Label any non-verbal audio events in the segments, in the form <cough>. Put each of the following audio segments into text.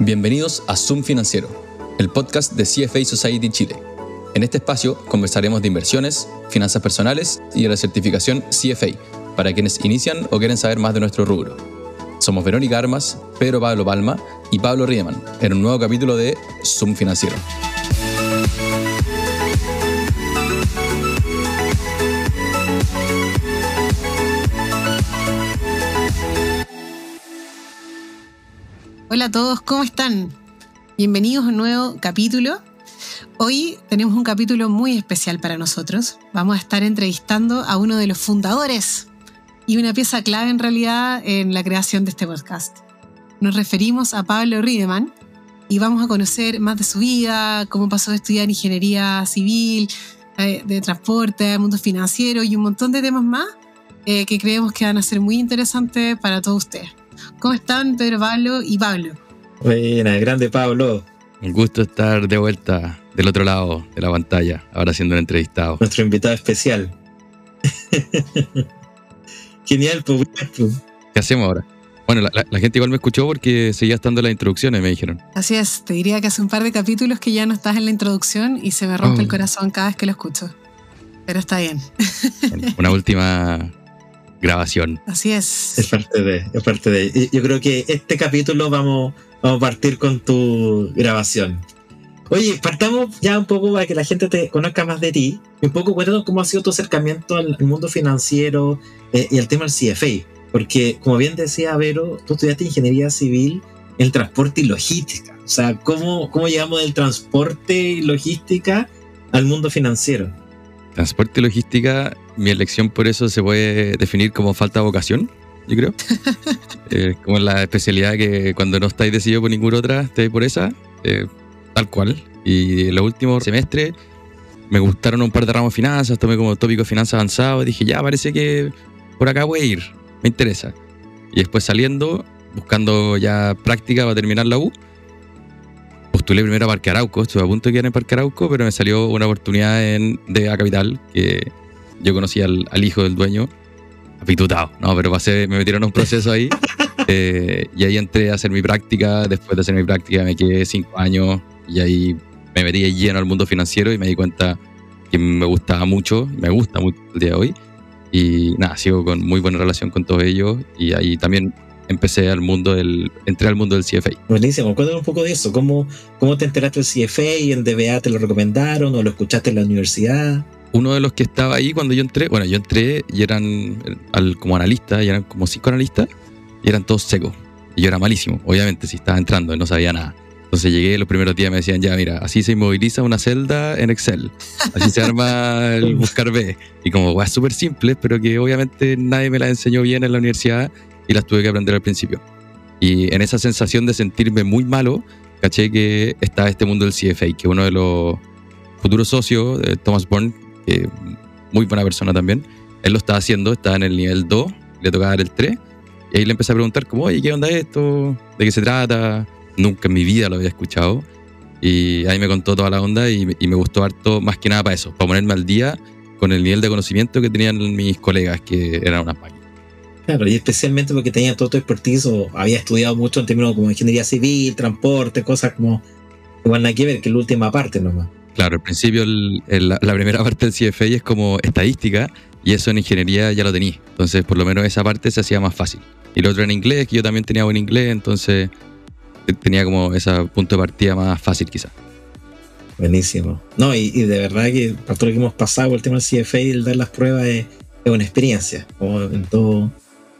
Bienvenidos a Zoom Financiero, el podcast de CFA Society Chile. En este espacio conversaremos de inversiones, finanzas personales y de la certificación CFA para quienes inician o quieren saber más de nuestro rubro. Somos Verónica Armas, Pedro Pablo Palma y Pablo Riemann en un nuevo capítulo de Zoom Financiero. Hola a todos, ¿cómo están? Bienvenidos a un nuevo capítulo. Hoy tenemos un capítulo muy especial para nosotros. Vamos a estar entrevistando a uno de los fundadores y una pieza clave en realidad en la creación de este podcast. Nos referimos a Pablo Riedemann y vamos a conocer más de su vida, cómo pasó de estudiar ingeniería civil, eh, de transporte, mundo financiero y un montón de temas más eh, que creemos que van a ser muy interesantes para todos ustedes. ¿Cómo están Pedro Pablo y Pablo? Buena, grande Pablo. Un gusto estar de vuelta del otro lado de la pantalla, ahora siendo un entrevistado. Nuestro invitado especial. <laughs> Genial, pues, pues. ¿Qué hacemos ahora? Bueno, la, gente igual me escuchó porque seguía estando en las introducciones, me dijeron. Así es, te diría que hace un par de capítulos que ya no estás en la introducción y se me rompe el oh. corazón cada vez que lo escucho. Pero está bien. una última grabación. Así es. Es parte de, es parte de. Yo creo que este capítulo vamos, vamos a partir con tu grabación. Oye, partamos ya un poco para que la gente te conozca más de ti. Un poco cuéntanos cómo ha sido tu acercamiento al, mundo financiero eh, y al tema del CFA. Porque, como bien decía Vero, tú estudiaste ingeniería civil en transporte y logística. O sea, ¿cómo, cómo llegamos del transporte y logística al mundo financiero? Transporte y logística, mi elección por eso se puede definir como falta de vocación, yo creo. <laughs> eh, como la especialidad que cuando no estáis decidido por ninguna otra, estáis por esa, eh, tal cual. Y en los últimos semestres me gustaron un par de ramos de finanzas, tomé como tópico de finanzas avanzado dije, ya, parece que por acá voy a ir, me interesa. Y después saliendo, buscando ya práctica para terminar la U, postulé primero a Parque Arauco, estuve a punto de quedar en Parque Arauco, pero me salió una oportunidad en de A Capital, que yo conocí al, hijo del dueño, apitutado, no, pero pasé, me metieron a un proceso ahí, <laughs> eh, y ahí entré a hacer mi práctica, después de hacer mi práctica me quedé cinco años, y ahí me metí lleno al mundo financiero y me di cuenta que me gustaba mucho, me gusta mucho el día de hoy, y nada, sigo con muy buena relación con todos ellos, y ahí también empecé al mundo del, entré al mundo del CFA. Buenísimo, cuéntame un poco de eso, ¿cómo, cómo te enteraste del CFA? ¿En DBA te lo recomendaron o lo escuchaste en la universidad? Uno de los que estaba ahí cuando yo entré, bueno, yo entré y eran al, como analistas, y eran como cinco analistas, y eran todos secos. Y yo era malísimo, obviamente, si estaba entrando y no sabía nada. Entonces llegué los primeros días me decían, ya, mira, así se inmoviliza una celda en Excel. Así se arma el <laughs> buscar B. Y como, es súper simple, pero que obviamente nadie me la enseñó bien en la universidad y las tuve que aprender al principio. Y en esa sensación de sentirme muy malo, caché que estaba este mundo del CFA, que uno de los futuros socios, eh, Thomas Bourne, que muy buena persona también, él lo estaba haciendo, estaba en el nivel 2, le tocaba dar el 3, y ahí le empecé a preguntar como, oye, ¿qué onda esto? ¿De qué se trata? Nunca en mi vida lo había escuchado. Y ahí me contó toda la onda y, y me gustó harto más que nada para eso, para ponerme al día con el nivel de conocimiento que tenían mis colegas, que eran unas máquinas. Claro, y especialmente porque tenía todo tu expertise o había estudiado mucho en términos como ingeniería civil, transporte, cosas como igual nada que ver que la última parte nomás. Claro, al principio la, primera <laughs> parte del CFA es como estadística y eso en ingeniería ya lo tenía. Entonces, por lo menos esa parte se hacía más fácil. Y lo otro en inglés, que yo también tenía buen inglés, entonces eh, tenía como ese punto de partida más fácil quizás. Buenísimo. No, y, de verdad que para todo lo que hemos pasado, el tema del CFA y el dar las pruebas es, es una experiencia, como en todo,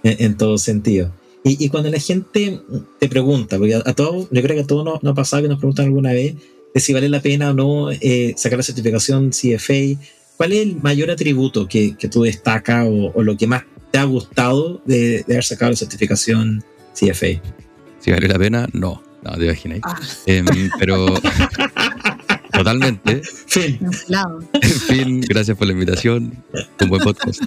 en, todo sentido. Y, cuando la gente te pregunta, porque a, todos, yo creo que a todos nos, ha pasado que nos preguntan alguna vez de si vale la pena o no eh, sacar la certificación CFA, ¿cuál es el mayor atributo que, que tú destacas o, lo que más te ha gustado de, haber sacado la certificación CFA? Si vale la pena, no, no te imaginas. Ah. Em, pero <laughs> totalmente. Fin. fin, gracias por la invitación. Un buen podcast.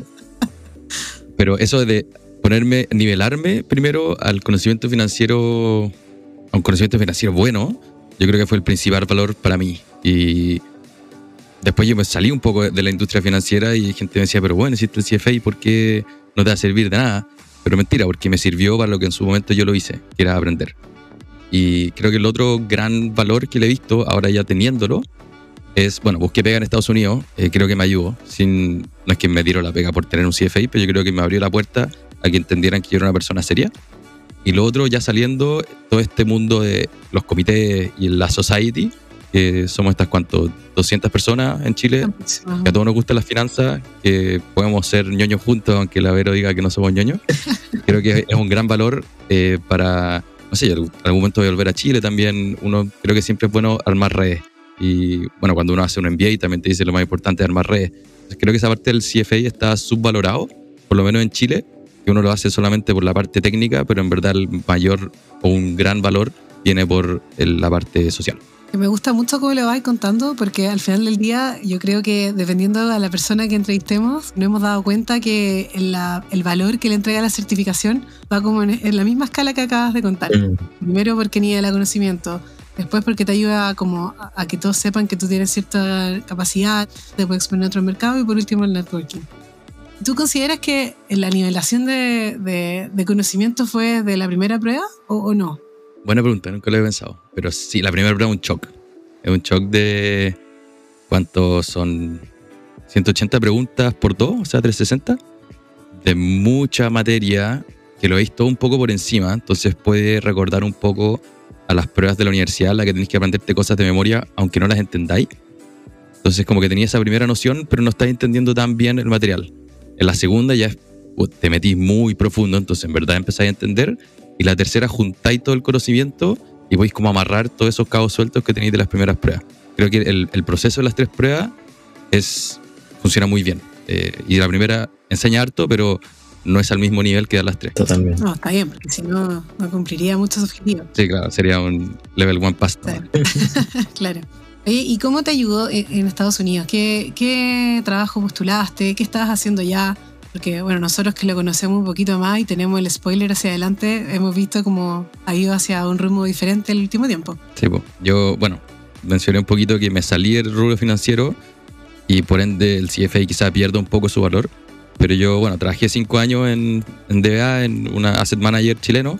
Pero eso de ponerme, nivelarme primero al conocimiento financiero, a un conocimiento financiero bueno, yo creo que fue el principal valor para mí. Y después yo me salí un poco de la industria financiera y gente me decía, pero bueno, existe el CFA, ¿por qué no te va a servir de nada? Pero mentira, porque me sirvió para lo que en su momento yo lo hice, que era aprender. Y creo que el otro gran valor que le he visto, ahora ya teniéndolo, es, bueno, busqué pega en Estados Unidos, eh, creo que me ayudó. Sin, no es que me dieron la pega por tener un CFA, pero yo creo que me abrió la puerta a que entendieran que yo era una persona seria. Y lo otro, ya saliendo, todo este mundo de los comités y la society, que somos estas cuantos 200 personas en Chile, que a todos nos gustan las finanzas, que podemos ser ñoños juntos, aunque la Vero diga que no somos ñoños. <laughs> creo que es un gran valor eh, para, no sé, algún momento de volver a Chile también, uno creo que siempre es bueno armar redes. Y bueno, cuando uno hace un MBA también te dice lo más importante es armar redes. creo que esa parte del CFA está subvalorado, por lo menos en Chile, que uno lo hace solamente por la parte técnica, pero en verdad el mayor o un gran valor viene por la parte social. Me gusta mucho cómo lo vais contando, porque al final del día yo creo que dependiendo de la persona que entrevistemos, nos hemos dado cuenta que el valor que le entrega la certificación va como en, la misma escala que acabas de contar. Mm. Primero porque ni el conocimiento, después porque te ayuda como a, que todos sepan que tú tienes cierta capacidad, de poder exponer a otro mercado y por último el networking. ¿Tú consideras que la nivelación de, conocimiento fue de la primera prueba o, no? Buena pregunta, nunca lo he pensado. Pero sí, la primera prueba es un shock. Es un shock de. ¿Cuántos son? 180 preguntas por dos, o sea, 360. De mucha materia que lo veis todo un poco por encima. Entonces puede recordar un poco a las pruebas de la universidad, la que tenéis que aprenderte cosas de memoria, aunque no las entendáis. Entonces, como que tenía esa primera noción, pero no estáis entendiendo tan bien el material. En la segunda ya te metís muy profundo, entonces en verdad empezáis a entender. Y la tercera juntáis todo el conocimiento y podéis como amarrar todos esos cabos sueltos que tenéis de las primeras pruebas. Creo que el, proceso de las tres pruebas es, funciona muy bien. Eh, y la primera enseña harto, pero no es al mismo nivel que dar las tres. Totalmente. No, está bien, porque si no, no cumpliría muchos objetivos. Sí, claro, sería un level one pasta. claro. <laughs> ¿y cómo te ayudó en Estados Unidos? ¿Qué, trabajo postulaste? ¿Qué estabas haciendo ya? Porque, bueno, nosotros que lo conocemos un poquito más y tenemos el spoiler hacia adelante, hemos visto cómo ha ido hacia un rumbo diferente el último tiempo. Sí, pues, yo, bueno, mencioné un poquito que me salí del rubro financiero y por ende el CFA quizá pierda un poco su valor. Pero yo, bueno, trabajé cinco años en, en DBA, en una asset manager chileno,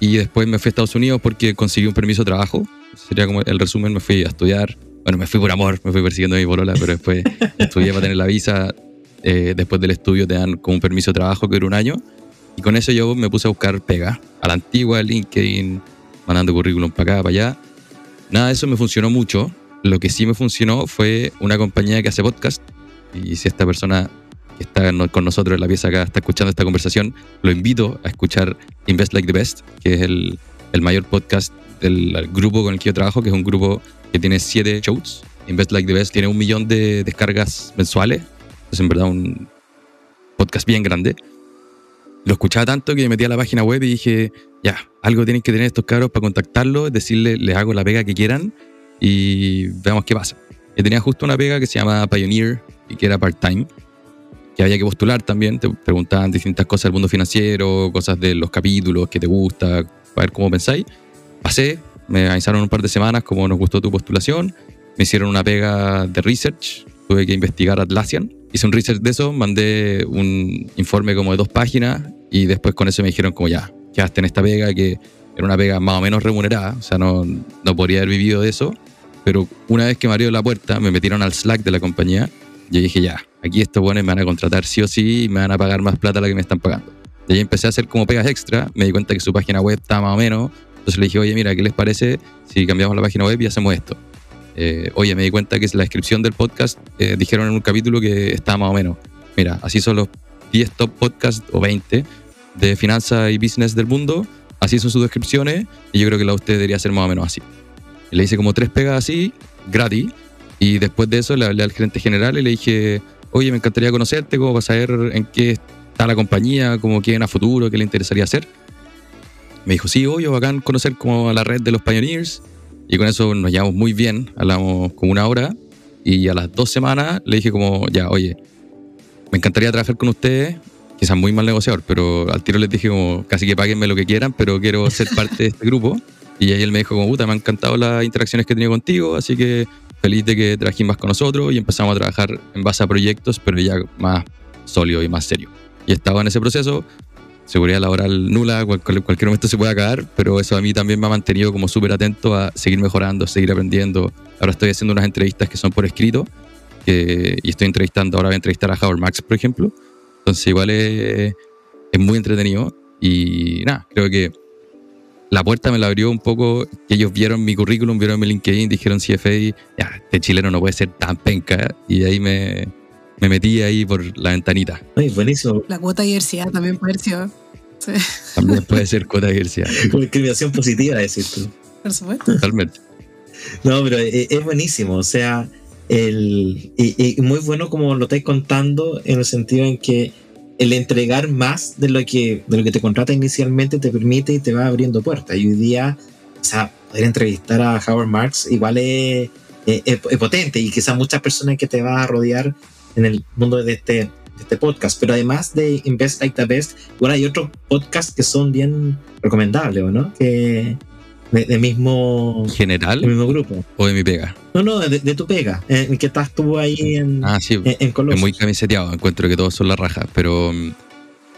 y después me fui a Estados Unidos porque conseguí un permiso de trabajo sería como el resumen, me fui a estudiar. Bueno, me fui por amor, me fui persiguiendo a mi bolola, pero después <laughs> estudié para tener la visa. Eh, después del estudio te dan como un permiso de trabajo que dura un año. Y con eso yo me puse a buscar pega. A la antigua, LinkedIn, mandando currículum para acá, para allá. Nada de eso me funcionó mucho. Lo que sí me funcionó fue una compañía que hace podcast. Y si esta persona que está con nosotros en la pieza acá está escuchando esta conversación, lo invito a escuchar Invest Like the Best, que es el, el mayor podcast del grupo con el que yo trabajo, que es un grupo que tiene siete shows. Invest Like the Best tiene un millón de descargas mensuales. Es en verdad un podcast bien grande. Lo escuchaba tanto que me metí a la página web y dije, ya, algo tienen que tener estos cabros para contactarlos, decirles, les hago la pega que quieran y veamos qué pasa. Y tenía justo una pega que se llama Pioneer y que era part-time, que había que postular también. Te preguntaban distintas cosas del mundo financiero, cosas de los capítulos, que te gusta, a ver cómo pensáis pasé, me avisaron un par de semanas como nos gustó tu postulación, me hicieron una pega de research, tuve que investigar Atlassian, hice un research de eso, mandé un informe como de dos páginas y después con eso me dijeron como ya, quedaste en esta pega que era una pega más o menos remunerada, o sea, no, no podría haber vivido de eso, pero una vez que me abrió la puerta, me metieron al Slack de la compañía y dije ya, aquí estos buenos me van a contratar sí o sí y me van a pagar más plata la que me están pagando. Y ahí empecé a hacer como pegas extra, me di cuenta que su página web estaba más o menos, entonces le dije, oye, mira, ¿qué les parece si cambiamos la página web y hacemos esto? Eh, oye, me di cuenta que es la descripción del podcast eh, dijeron en un capítulo que está más o menos. Mira, así son los 10 top podcasts o 20 de finanzas y business del mundo. Así son sus descripciones y yo creo que la de usted debería ser más o menos así. le hice como tres pegas así, gratis. Y después de eso le hablé al gerente general y le dije, oye, me encantaría conocerte, cómo vas a saber en qué está la compañía, cómo quieren a futuro, qué le interesaría hacer. Me dijo, sí, obvio, bacán conocer como a la red de los Pioneers. Y con eso nos llevamos muy bien, hablamos como una hora. Y a las dos semanas le dije como, ya, oye, me encantaría trabajar con ustedes. Quizás muy mal negociador, pero al tiro les dije como, casi que páguenme lo que quieran, pero quiero ser parte de este grupo. Y ahí él me dijo como, puta, me han encantado las interacciones que he tenido contigo, así que feliz de que trabajes más con nosotros y empezamos a trabajar en base a proyectos, pero ya más sólido y más serio. Y estaba en ese proceso, seguridad laboral nula, cual- cual- cualquier momento se puede acabar, pero eso a mí también me ha mantenido como súper atento a seguir mejorando, a seguir aprendiendo. Ahora estoy haciendo unas entrevistas que son por escrito que- y estoy entrevistando, ahora voy a entrevistar a Howard Marks, por ejemplo. Entonces igual es, es muy entretenido y nada, creo que la puerta me la abrió un poco que ellos vieron mi currículum, vieron mi LinkedIn, dijeron CFA, ya, este chileno no puede ser tan penca y ahí me, me metí ahí por la ventanita. Ay, buenísimo. La cuota de diversidad también puede sido. Sí, También puede ser cuota de diversidad, <laughs> Como discriminación positiva, decir tú. por supuesto. totalmente. No, pero es, es buenísimo. O sea, el, y, y muy bueno como lo estáis contando en el sentido en que el entregar más de lo que de lo que te contrata inicialmente te permite y te va abriendo puertas. Y hoy día, o sea, poder entrevistar a Howard Marks igual es, es- es- es potente y quizás muchas personas que te va a rodear en el mundo de este, de este podcast. Pero además de Invest Like the Best, igual hay otros podcasts que son bien recomendables, ¿o no? Que de, de mismo, ¿En del general mismo grupo. o de mi pega? No, no, de, de tu pega, en que estás tú ahí en, Ah, sí, en, en es muy camiseteado, encuentro que todos son la raja, pero mm,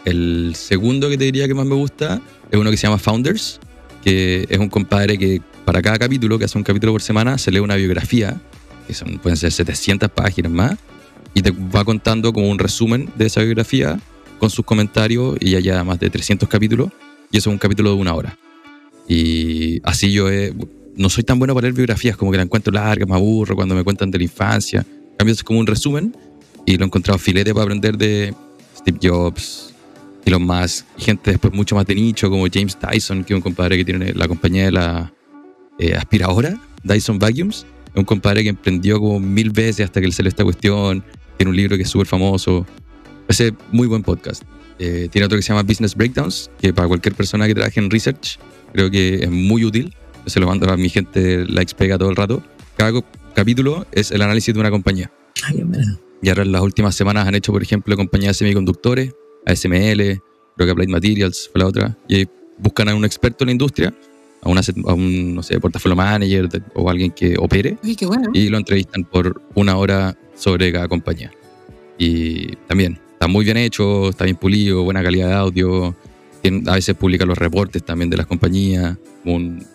el segundo que te diría que más me gusta es uno que se llama Founders, que es un compadre que para cada capítulo, que hace un capítulo por semana, se lee una biografía, que son, pueden ser 700 páginas más, y te va contando como un resumen de esa biografía con sus comentarios y ya más de 300 capítulos, y eso es un capítulo de una hora. Y así yo he- no soy tan bueno para leer biografías, como que la encuentro larga, me aburro cuando me cuentan de la infancia. En cambio, es como un resumen y lo he encontrado filete para aprender de Steve Jobs, Elon Musk, y gente después mucho más de nicho, como James Dyson, que es un compadre que tiene la compañía de la eh, aspiradora, Dyson Vacuums. Es un compadre que emprendió como mil veces hasta que le salió esta cuestión. Tiene un libro que es súper famoso. Ese muy buen podcast. Eh, tiene otro que se llama Business Breakdowns, que para cualquier persona que trabaje en research, creo que es muy útil. Yo se lo mando a mi gente, la expega todo el rato. Cada capítulo es el análisis de una compañía. Ay, mira. Y ahora en las últimas semanas han hecho, por ejemplo, compañías de semiconductores, ASML, creo que Applied Materials fue la otra, y ahí buscan a un experto en la industria, a un, asset- a un no sé, portafolio manager de- o alguien que opere, Oye, qué bueno. y lo entrevistan por una hora sobre cada compañía. Y también está muy bien hecho, está bien pulido, buena calidad de audio, a veces publica los reportes también de las compañías, el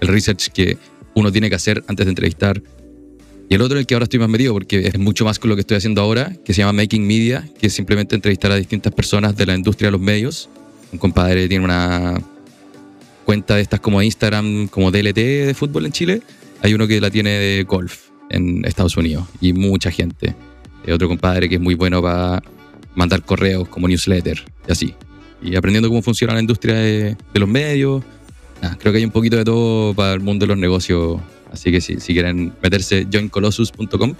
research que uno tiene que hacer antes de entrevistar. Y el otro en el que ahora estoy más metido, porque es mucho más con lo que estoy haciendo ahora, que se llama Making Media, que es simplemente entrevistar a distintas personas de la industria de los medios. Un compadre tiene una cuenta de estas como Instagram, como DLT de fútbol en Chile. Hay uno que la tiene de golf en Estados Unidos y mucha gente. Hay otro compadre que es muy bueno para mandar correos como newsletter y así. Y aprendiendo cómo funciona la industria de, de los medios. Creo que hay un poquito de todo para el mundo de los negocios. Así que si, si quieren meterse, joincolossus.com,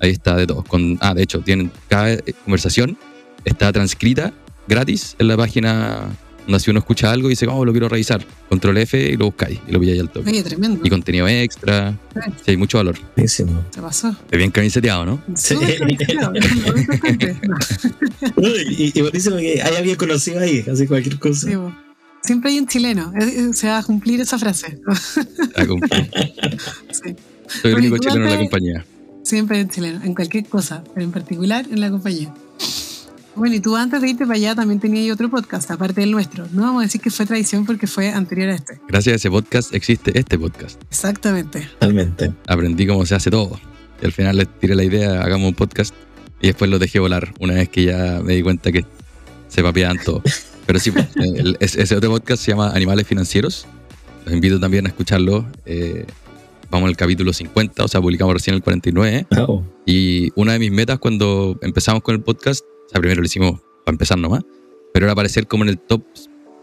ahí está de todo. Con, ah, de hecho, tienen cada eh, conversación está transcrita gratis en la página donde si uno escucha algo y dice, oh, lo quiero revisar, control F y lo buscáis y lo pilláis al toque. Oye, tremendo. Y contenido extra, sí, hay mucho valor. Buenísimo. Se pasó. Es bien camiseteado, ¿no? Sí. <laughs> No, y, y buenísimo que hay alguien conocido ahí, así cualquier cosa. sí. Siempre hay un chileno. Se va a cumplir esa frase. <laughs> Ah, como- Sí. Soy el único chileno en la compañía. Siempre hay un chileno, en cualquier cosa, pero en particular en la compañía. Bueno, y tú antes de irte para allá también tenías otro podcast, aparte del nuestro. No vamos a decir que fue tradición porque fue anterior a este. Gracias a ese podcast existe este podcast. Exactamente. Totalmente. Aprendí cómo se hace todo. Y al final les tiré la idea, hagamos un podcast. Y después lo dejé volar una vez que ya me di cuenta que se papeaban todo. Pero sí, pues, <laughs> el- ese ese otro podcast se llama Animales Financieros. Los invito también a escucharlo. Eh, vamos al capítulo 50, o sea, publicamos recién el 49. Wow. Y una de mis metas cuando empezamos con el podcast, o sea, primero lo hicimos para empezar nomás, pero era aparecer como en el top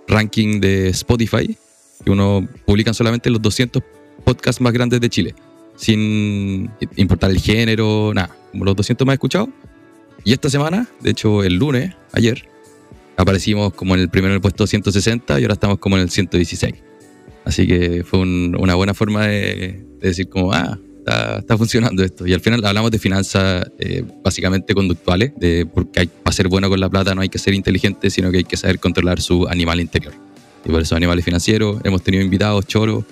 ranking de Spotify, que uno publican solamente los 200 podcasts más grandes de Chile, sin importar el género, nada, como los 200 más escuchados. Y esta semana, de hecho el lunes, ayer, aparecimos como en el primero en el puesto 160 y ahora estamos como en el 116. Así que fue un- una buena forma de, de decir como, ah, está, está funcionando esto. Y al final hablamos de finanzas eh, básicamente conductuales, de porque hay, para ser bueno con la plata no hay que ser inteligente, sino que hay que saber controlar su animal interior. Y por eso animales financieros, hemos tenido invitados, choros,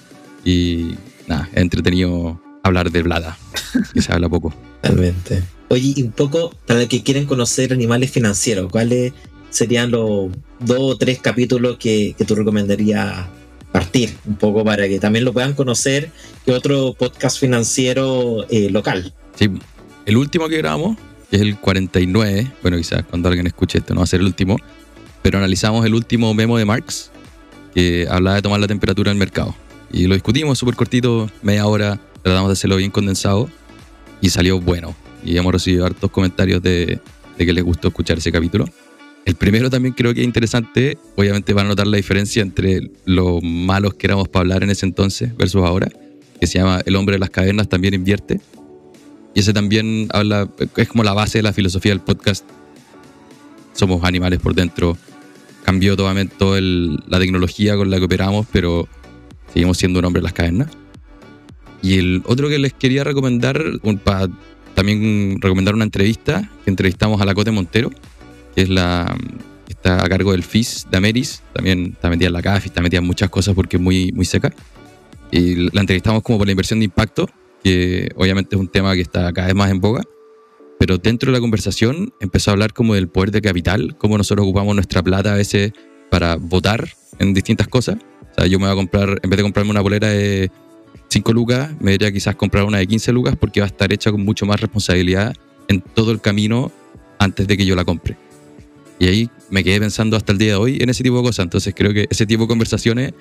y nada, es entretenido hablar de plata, que se habla poco. <laughs> Totalmente. Oye, y un poco para los que quieren conocer animales financieros, ¿cuál es serían los dos o tres capítulos que, que tú recomendarías partir un poco para que también lo puedan conocer que otro podcast financiero eh, local. Sí, el último que grabamos, que es el 49, bueno, quizás cuando alguien escuche esto no va a ser el último, pero analizamos el último memo de Marx que hablaba de tomar la temperatura del mercado. Y lo discutimos súper cortito, media hora, tratamos de hacerlo bien condensado y salió bueno. Y hemos recibido hartos comentarios de, de que les gustó escuchar ese capítulo. El primero también creo que es interesante. Obviamente van a notar la diferencia entre lo malos que éramos para hablar en ese entonces versus ahora, que se llama El hombre de las cavernas también invierte. Y ese también habla, es como la base de la filosofía del podcast. Somos animales por dentro. Cambió totalmente toda la tecnología con la que operamos, pero seguimos siendo un hombre de las cavernas. Y el otro que les quería recomendar, para también recomendar una entrevista, que entrevistamos a la Cote Montero que es la está a cargo del FIS de Ameris, también está metida en la CAF, está metida en muchas cosas porque es muy, muy seca. Y la entrevistamos como por la inversión de impacto, que obviamente es un tema que está cada vez más en boga, pero dentro de la conversación empezó a hablar como del poder de capital, cómo nosotros ocupamos nuestra plata a veces para votar en distintas cosas. O sea, yo me voy a comprar, en vez de comprarme una bolera de 5 lucas, me debería quizás comprar una de 15 lucas porque va a estar hecha con mucho más responsabilidad en todo el camino antes de que yo la compre. Y ahí me quedé pensando hasta el día de hoy en ese tipo de cosas. Entonces creo que ese tipo de conversaciones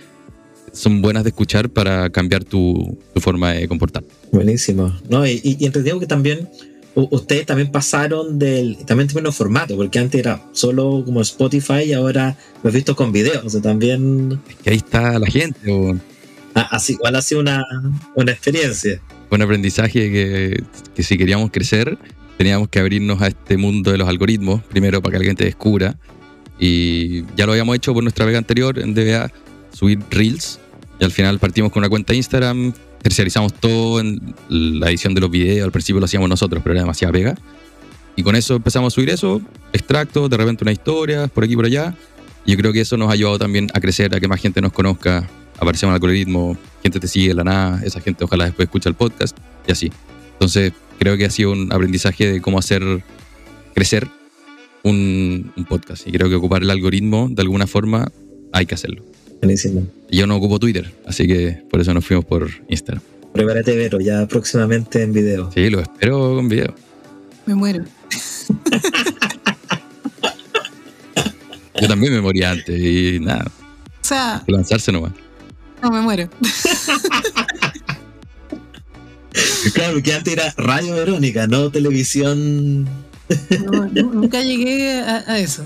son buenas de escuchar para cambiar tu, forma de comportar. Buenísimo. No, y, y, entendido que también ustedes también pasaron del también tuvieron formato, porque antes era solo como Spotify y ahora lo he visto con videos. O sea, también. que ahí está la gente. Ah, así, igual ha sido una, una experiencia. Un aprendizaje que, que si queríamos crecer teníamos que abrirnos a este mundo de los algoritmos, primero para que alguien te descubra. Y ya lo habíamos hecho por nuestra vega anterior en DBA, subir Reels. Y al final partimos con una cuenta Instagram, terciarizamos todo en la edición de los videos. Al principio lo hacíamos nosotros, pero era demasiada pega. Y con eso empezamos a subir eso, extractos, de repente una historia, por aquí por allá. Y yo creo que eso nos ha ayudado también a crecer, a que más gente nos conozca, aparecemos en algoritmo, gente te sigue de la nada, esa gente ojalá después escucha el podcast y así. Entonces, creo que ha sido un aprendizaje de cómo hacer crecer un, podcast. Y creo que ocupar el algoritmo de alguna forma hay que hacerlo. Buenísimo. Yo no ocupo Twitter, así que por eso nos fuimos por Instagram. Prepárate, Vero, ya próximamente en video. Sí, lo espero con video. Me muero. Yo también me moría antes y nada. O sea. Lanzarse nomás. No, me muero. <laughs> Claro, que antes era Radio Verónica, no televisión. No, nunca llegué a, eso.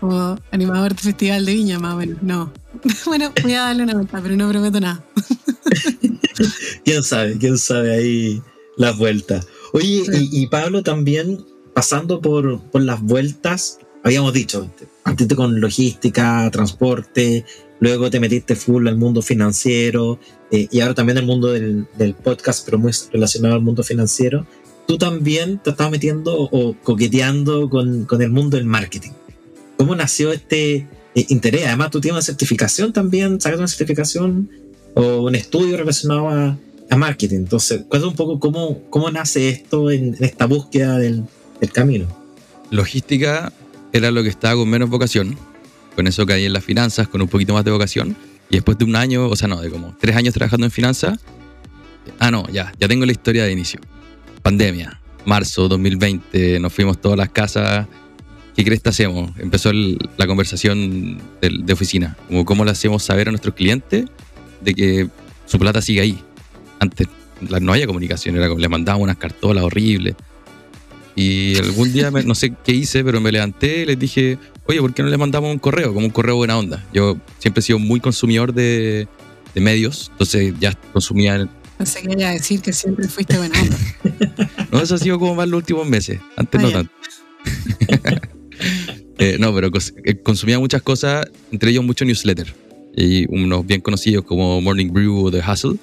Como animador de festival de viña, más o menos. No. <laughs> Bueno, voy a darle una vuelta, pero no prometo nada. <laughs> quién sabe, quién sabe ahí las vueltas. Oye, y, Pablo también, pasando por, por las vueltas, habíamos dicho, partiste con logística, transporte, luego te metiste full al mundo financiero eh, y ahora también al mundo del, podcast, pero muy relacionado al mundo financiero. Tú también te estás metiendo o coqueteando con, el mundo del marketing. ¿Cómo nació este eh, interés? Además, tú tienes una certificación también, sacas una certificación o un estudio relacionado a, marketing. Entonces, cuéntame un poco cómo, cómo nace esto en, esta búsqueda del, del camino. Logística era lo que estaba con menos vocación con eso caí en las finanzas, con un poquito más de vocación. Y después de un año, o sea, no, de como tres años trabajando en finanzas, ah, no, ya, ya tengo la historia de inicio. Pandemia, marzo 2020, nos fuimos todas las casas. ¿Qué crees que hacemos? Empezó la conversación de, oficina, como cómo le hacemos saber a nuestros clientes de que su plata sigue ahí. Antes no había comunicación, era como le mandábamos unas cartolas horribles. Y algún día, no sé qué hice, pero me levanté y les dije, oye, ¿por qué no les mandamos un correo? Como un correo buena onda. Yo siempre he sido muy consumidor de, medios, entonces ya consumía... Pensé que iba a decir que siempre fuiste buena onda. <laughs> no, eso ha sido como más los últimos meses, antes no tanto. <laughs> Eh, no, pero eh, consumía muchas cosas, entre ellos mucho newsletter. Y unos bien conocidos como Morning Brew o The Hustle.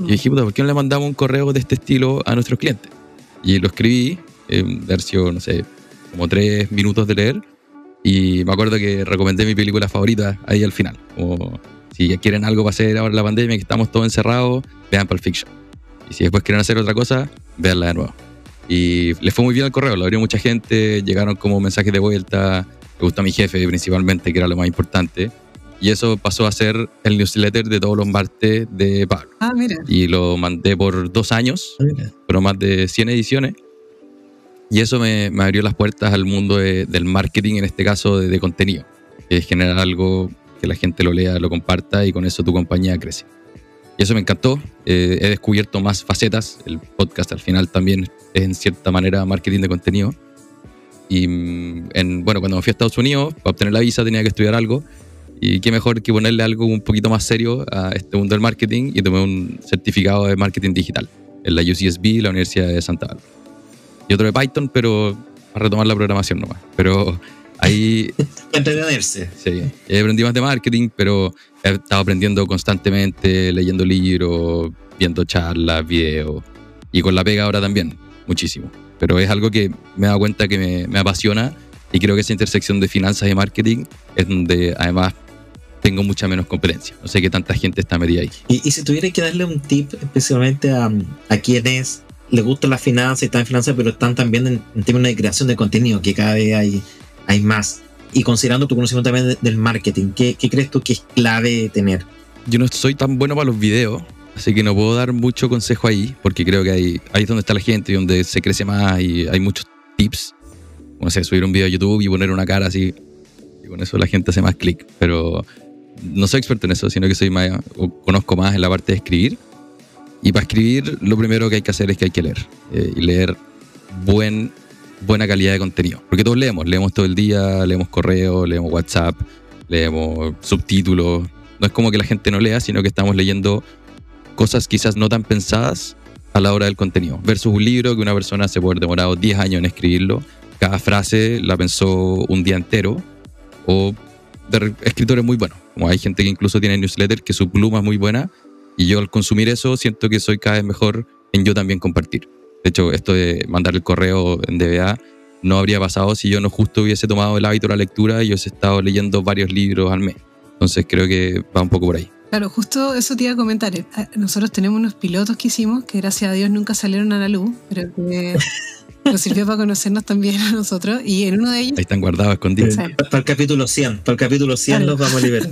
Y dije, ¿por qué no le mandamos un correo de este estilo a nuestros clientes? Y lo escribí, en versión, no sé, como tres minutos de leer. Y me acuerdo que recomendé mi película favorita ahí al final. Como si quieren algo para hacer ahora la pandemia, que estamos todos encerrados, vean Pulp Fiction. Y si después quieren hacer otra cosa, veanla de nuevo. Y les fue muy bien el correo, lo abrió mucha gente, llegaron como mensajes de vuelta, le gustó a mi jefe principalmente, que era lo más importante. Y eso pasó a ser el newsletter de todos los martes de Pablo. Ah, mira. Y lo mandé por dos años, Mira. pero más de 100 ediciones. Y eso me, me abrió las puertas al mundo de- del marketing, en este caso de, de contenido. Que es generar algo que la gente lo lea, lo comparta y con eso tu compañía crece. Y eso me encantó. Eh, he descubierto más facetas. El podcast al final también es en cierta manera marketing de contenido. Y mm, en, bueno, cuando me fui a Estados Unidos, para obtener la visa tenía que estudiar algo. Y qué mejor que ponerle algo un poquito más serio a este mundo del marketing y tomé un certificado de marketing digital en la UCSB, la Universidad de Santa Bárbara. Y otro de Python, pero a retomar la programación nomás. Pero ahí <laughs> Entretenerse. Sí, he aprendido más de marketing, pero he estado aprendiendo constantemente, leyendo libros, viendo charlas, videos. Y con la pega ahora también, muchísimo. Pero es algo que me he dado cuenta que me, me apasiona y creo que esa intersección de finanzas y marketing es donde además tengo mucha menos competencia. No sé qué tanta gente está metida ahí. Y, y si tuviera que darle un tip especialmente a, a quienes les gusta la finanza y están en finanzas, pero están también en, en términos de creación de contenido, que cada vez hay, hay más. Y considerando tu conocimiento también de- del marketing, ¿qué, crees tú que es clave tener? Yo no soy tan bueno para los videos, así que no puedo dar mucho consejo ahí, porque creo que ahí, ahí es donde está la gente y donde se crece más y hay muchos tips. Como sé, subir un video a YouTube y poner una cara así, y con eso la gente hace más clic. Pero no soy experto en eso, sino que soy más, conozco más en la parte de escribir. Y para escribir, lo primero que hay que hacer es que hay que leer. eh, y leer buen, buena calidad de contenido. Porque todos leemos, leemos todo el día, leemos correo, leemos WhatsApp, leemos subtítulos. No es como que la gente no lea, sino que estamos leyendo cosas quizás no tan pensadas a la hora del contenido. Versus un libro que una persona se puede demorado 10 años en escribirlo. Cada frase la pensó un día entero. O de re- escritores muy buenos. Como hay gente que incluso tiene newsletter que su pluma es muy buena. Y yo al consumir eso siento que soy cada vez mejor en yo también compartir. De hecho, esto de mandar el correo en DBA no habría pasado si yo no justo hubiese tomado el hábito de la lectura y hubiese estado leyendo varios libros al mes. Entonces creo que va un poco por ahí. Claro, justo eso te iba a comentar. Eh, Nosotros tenemos unos pilotos que hicimos que gracias a Dios nunca salieron a la luz, pero que <laughs> nos sirvió para conocernos también a nosotros. Y en uno de ellos, Ahí están guardados, escondidos. Sí. Para el capítulo 100, para el capítulo 100 Claro. los vamos a liberar.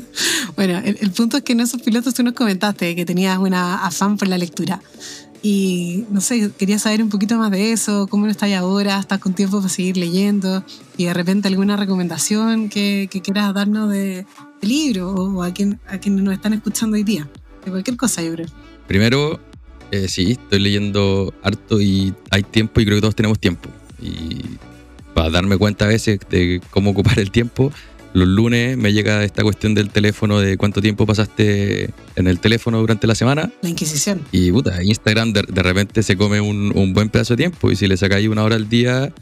<laughs> bueno, el, el punto es que en esos pilotos tú nos comentaste que tenías una afán por la lectura. Y no sé, quería saber un poquito más de eso, cómo no estás ahora, estás con tiempo para seguir leyendo y de repente alguna recomendación que, que quieras darnos de, de libro o a quien, a quienes nos están escuchando hoy día. De cualquier cosa, yo creo. Primero, eh, sí, estoy leyendo harto y hay tiempo y creo que todos tenemos tiempo. Y para darme cuenta a veces de cómo ocupar el tiempo, los lunes me llega esta cuestión del teléfono de cuánto tiempo pasaste en el teléfono durante la semana. La Inquisición. Y puta, Instagram de, de repente se come un, un buen pedazo de tiempo y si le sacáis una hora al día,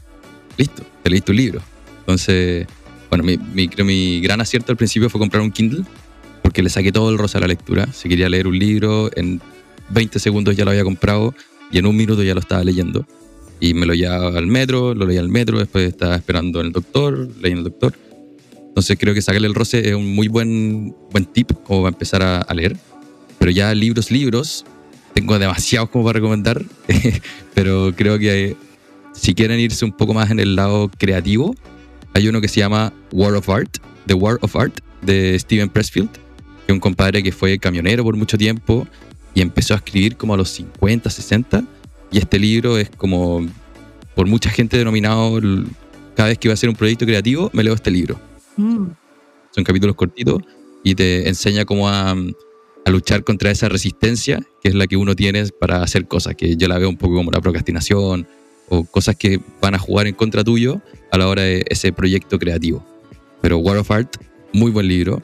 listo, te leíste un libro. Entonces, bueno, mi, mi- creo mi gran acierto al principio fue comprar un Kindle porque le saqué todo el rosa a la lectura. Si quería leer un libro, en 20 segundos ya lo había comprado y en un minuto ya lo estaba leyendo. Y me lo llevaba al metro, lo leía al metro, después estaba esperando en el doctor, leyendo el doctor. Entonces creo que sacarle el roce es un muy buen, buen tip como para empezar a, a leer. Pero ya libros, libros, tengo demasiados como para recomendar, <laughs> pero creo que si quieren irse un poco más en el lado creativo, hay uno que se llama War of Art, The War of Art, de Steven Pressfield, que es un compadre que fue camionero por mucho tiempo y empezó a escribir como a los 50, 60, y este libro es como por mucha gente denominado, cada vez que iba a hacer un proyecto creativo, me leo este libro. Mm. Son capítulos cortitos y te enseña cómo a, a luchar contra esa resistencia que es la que uno tiene para hacer cosas, que yo la veo un poco como la procrastinación o cosas que van a jugar en contra tuyo a la hora de ese proyecto creativo. Pero War of Art, muy buen libro.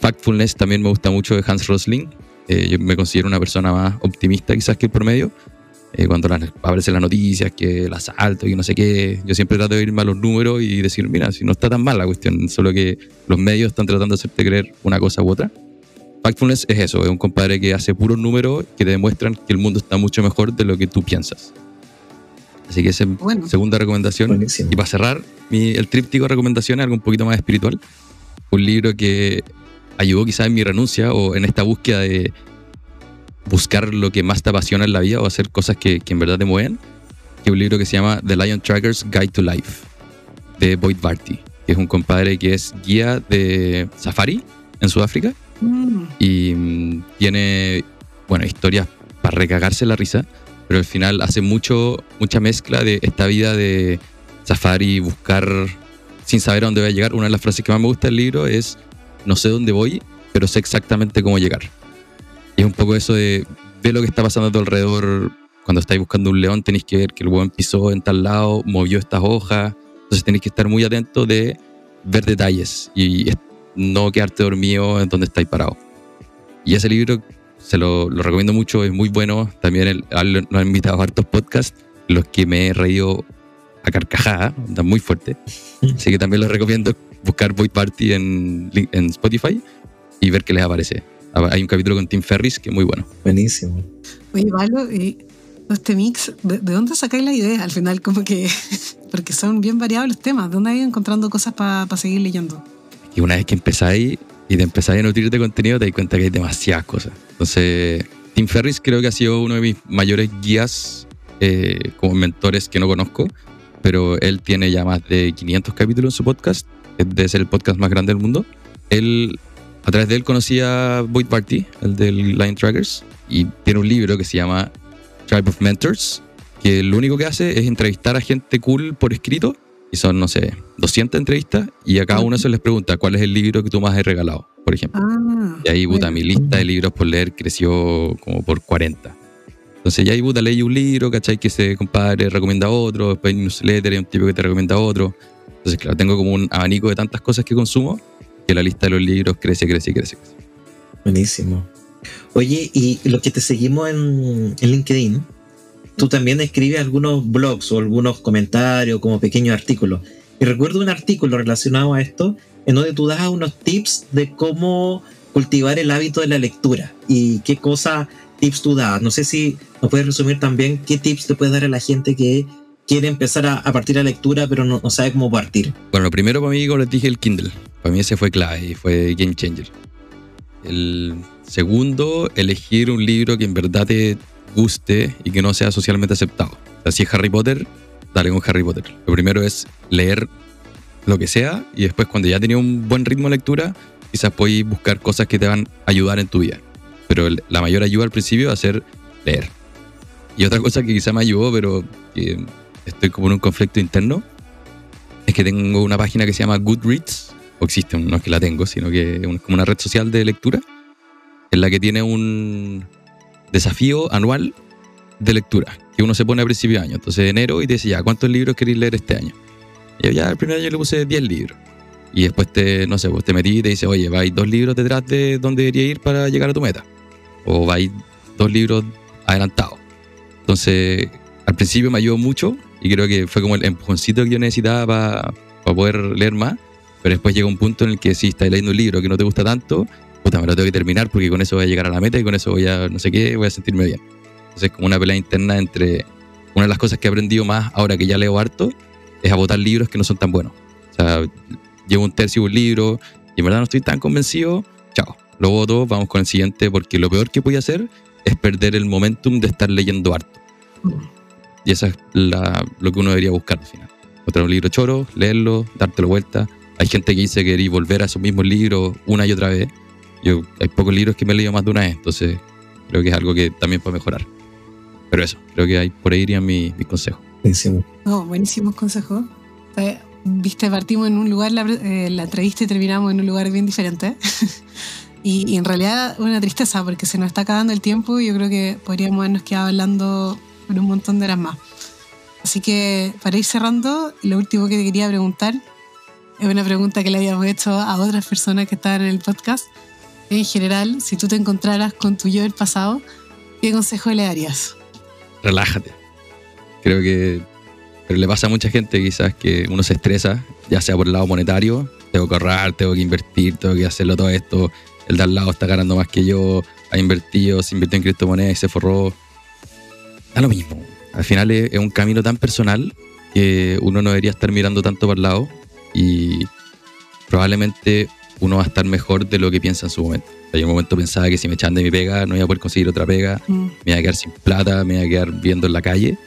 Factfulness también me gusta mucho de Hans Rosling. Eh, yo me considero una persona más optimista quizás que el promedio. Eh, cuando las- aparecen las noticias, que el asalto y no sé qué, yo siempre trato de irme a los números y decir, mira, si no está tan mal la cuestión, solo que los medios están tratando de hacerte creer una cosa u otra. Factfulness es eso, es un compadre que hace puros números que te demuestran que el mundo está mucho mejor de lo que tú piensas. Así que esa es Bueno. segunda recomendación. Buenísimo. Y para cerrar, mi- el tríptico de recomendaciones, algo un poquito más espiritual. Un libro que ayudó quizás en mi renuncia o en esta búsqueda de buscar lo que más te apasiona en la vida o hacer cosas que, que en verdad te mueven. Que es un libro que se llama The Lion Tracker's Guide to Life, de Boyd Barty. que es un compadre que es guía de safari en Sudáfrica Mm. y mm, tiene, bueno, historias para recagarse la risa, pero al final hace mucho, mucha mezcla de esta vida de safari, buscar sin saber a dónde va a llegar. Una de las frases que más me gusta del libro es, no sé dónde voy, pero sé exactamente cómo llegar. Y es un poco eso de, ve lo que está pasando a tu alrededor. Cuando estáis buscando un león, tenéis que ver que el buen pisó en tal lado, movió estas hojas. Entonces tenéis que estar muy atento de ver detalles y no quedarte dormido en donde estáis parado. Y ese libro se lo, lo recomiendo mucho, es muy bueno. También el, él nos han invitado a hartos podcasts, los que me he reído a carcajada, muy fuerte. <laughs> Así que también les recomiendo buscar Void Party en, en Spotify y ver qué les aparece. Ah, Hay un capítulo con Tim Ferris que es muy bueno. Buenísimo. Oye, Pablo, y este mix, ¿de, de dónde sacáis la idea al final? Como que, <laughs> porque son bien variados los temas. ¿De dónde vais encontrando cosas para seguir leyendo? Y una vez que empezáis y te empezáis a nutrir de contenido, te das cuenta que hay demasiadas cosas. Entonces, Tim Ferris creo que ha sido uno de mis mayores guías eh, como mentores que no conozco, pero él tiene ya más de 500 capítulos en su podcast, de ser el podcast más grande del mundo. Él, a través de él conocí a Boyd Barty, el del Line Trackers, y tiene un libro que se llama Tribe of Mentors, que lo único que hace es entrevistar a gente cool por escrito y son, no sé, 200 entrevistas y a cada uno se les pregunta cuál es el libro que tú más has regalado, por ejemplo. Ah, Y ahí, puta, mi lista de libros por leer creció como por 40. Entonces ya ahí, puta, leí un libro, ¿cachai? Que ese compadre recomienda otro, después hay newsletter, hay un tipo que te recomienda otro. Entonces, claro, tengo como un abanico de tantas cosas que consumo que la lista de los libros crece, crece, crece. crece. Buenísimo. Oye, y los que te seguimos en, LinkedIn, tú también escribes algunos blogs o algunos comentarios como pequeños artículos. Y recuerdo un artículo relacionado a esto en donde tú das unos tips de cómo cultivar el hábito de la lectura y qué cosas, tips tú das. No sé si nos puedes resumir también qué tips le puedes dar a la gente que quiere empezar a, a partir la lectura pero no, no sabe cómo partir. Bueno, lo primero para mí, como les dije, el Kindle. Para mí ese fue clave y fue game changer. El segundo, elegir un libro que en verdad te guste y que no sea socialmente aceptado. O sea, si es Harry Potter, dale con Harry Potter. Lo primero es leer lo que sea y después cuando ya tenía un buen ritmo de lectura, quizás puedes buscar cosas que te van a ayudar en tu vida. Pero la mayor ayuda al principio va a ser leer. Y otra cosa que quizás me ayudó, pero que estoy como en un conflicto interno, es que tengo una página que se llama Goodreads, o existe, no es que la tengo, sino que es como una red social de lectura, en la que tiene un desafío anual de lectura, que uno se pone a principio de año. Entonces, enero, y te dice, ya, ¿cuántos libros queréis leer este año? Y yo ya el primer año le puse 10 libros. Y después te, no sé, pues te metí y te dice, oye, vais dos libros detrás de donde debería ir para llegar a tu meta. O vais dos libros adelantados. Entonces, al principio me ayudó mucho y creo que fue como el empujoncito que yo necesitaba para poder leer más. Pero después llega un punto en el que si estás leyendo un libro que no te gusta tanto, puta, me lo tengo que terminar porque con eso voy a llegar a la meta y con eso voy a, no sé qué, voy a sentirme bien. Entonces, como una pelea interna entre una de las cosas que he aprendido más ahora que ya leo harto es a votar libros que no son tan buenos. O sea, llevo un tercio de un libro y en verdad no estoy tan convencido, chao, lo voto, vamos con el siguiente porque lo peor que voy a hacer es perder el momentum de estar leyendo harto. Y eso es la- lo que uno debería buscar al final. Encontrar un libro choro, leerlo, dártelo vuelta. Hay gente que dice que queréis volver a esos mismos libros una y otra vez. Yo, hay pocos libros que me he leído más de una vez, entonces creo que es algo que también puede mejorar. Pero eso, creo que hay, por ahí irían mis, mis consejos. Buenísimo. No, buenísimos consejos. Viste, partimos en un lugar la, eh, la entrevista y terminamos en un lugar bien diferente. <laughs> y, y en realidad una tristeza porque se nos está acabando el tiempo y yo creo que podríamos habernos quedado hablando por un montón de horas más. Así que para ir cerrando, lo último que te quería preguntar es una pregunta que le habíamos hecho a otras personas que estaban en el podcast. En general, si tú te encontraras con tu yo del pasado, ¿qué consejo le darías? relájate. Creo que pero le pasa a mucha gente quizás que uno se estresa, ya sea por el lado monetario, tengo que ahorrar, tengo que invertir, tengo que hacerlo todo esto, el de al lado está ganando más que yo, ha invertido, se invirtió en criptomonedas y se forró. Da lo mismo. Al final es, es un camino tan personal que uno no debería estar mirando tanto para el lado y probablemente uno va a estar mejor de lo que piensa en su momento. O sea, yo en un momento pensaba que si me echaban de mi pega no iba a poder conseguir otra pega, Mm, me iba a quedar sin plata, me iba a quedar viendo en la calle.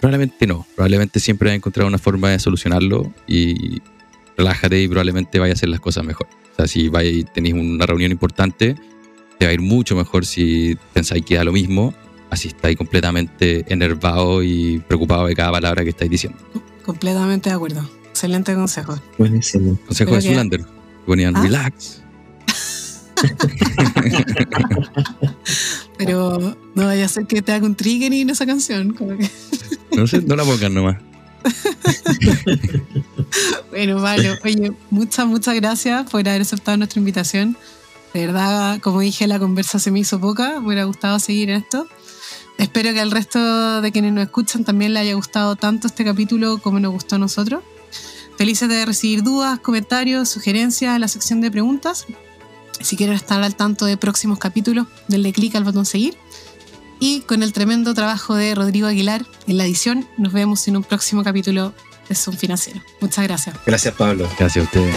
Probablemente no, probablemente siempre voy a encontrar una forma de solucionarlo y relájate y probablemente vaya a hacer las cosas mejor. O sea, si vais, tenéis una reunión importante, te va a ir mucho mejor si pensáis que da lo mismo, así estáis completamente enervado y preocupado de cada palabra que estáis diciendo. Completamente de acuerdo. Excelente consejo. Buenísimo. Consejo de Pero que- Zulander. Ponían ¿Ah? relax. <laughs> Pero no vaya a ser que te haga un triggering en esa canción. como que- <laughs> No sé, no la pongan nomás. <laughs> Bueno, Pablo, oye, muchas, muchas gracias por haber aceptado nuestra invitación. De verdad, como dije, la conversa se me hizo poca. Me hubiera gustado seguir en esto. Espero que al resto de quienes nos escuchan también le haya gustado tanto este capítulo como nos gustó a nosotros. Felices de recibir dudas, comentarios, sugerencias en la sección de preguntas. Si quieren estar al tanto de próximos capítulos, denle clic al botón seguir. Y con el tremendo trabajo de Rodrigo Aguilar en la edición, nos vemos en un próximo capítulo de Zoom Financiero. Muchas gracias. Gracias, Pablo. Gracias a ustedes.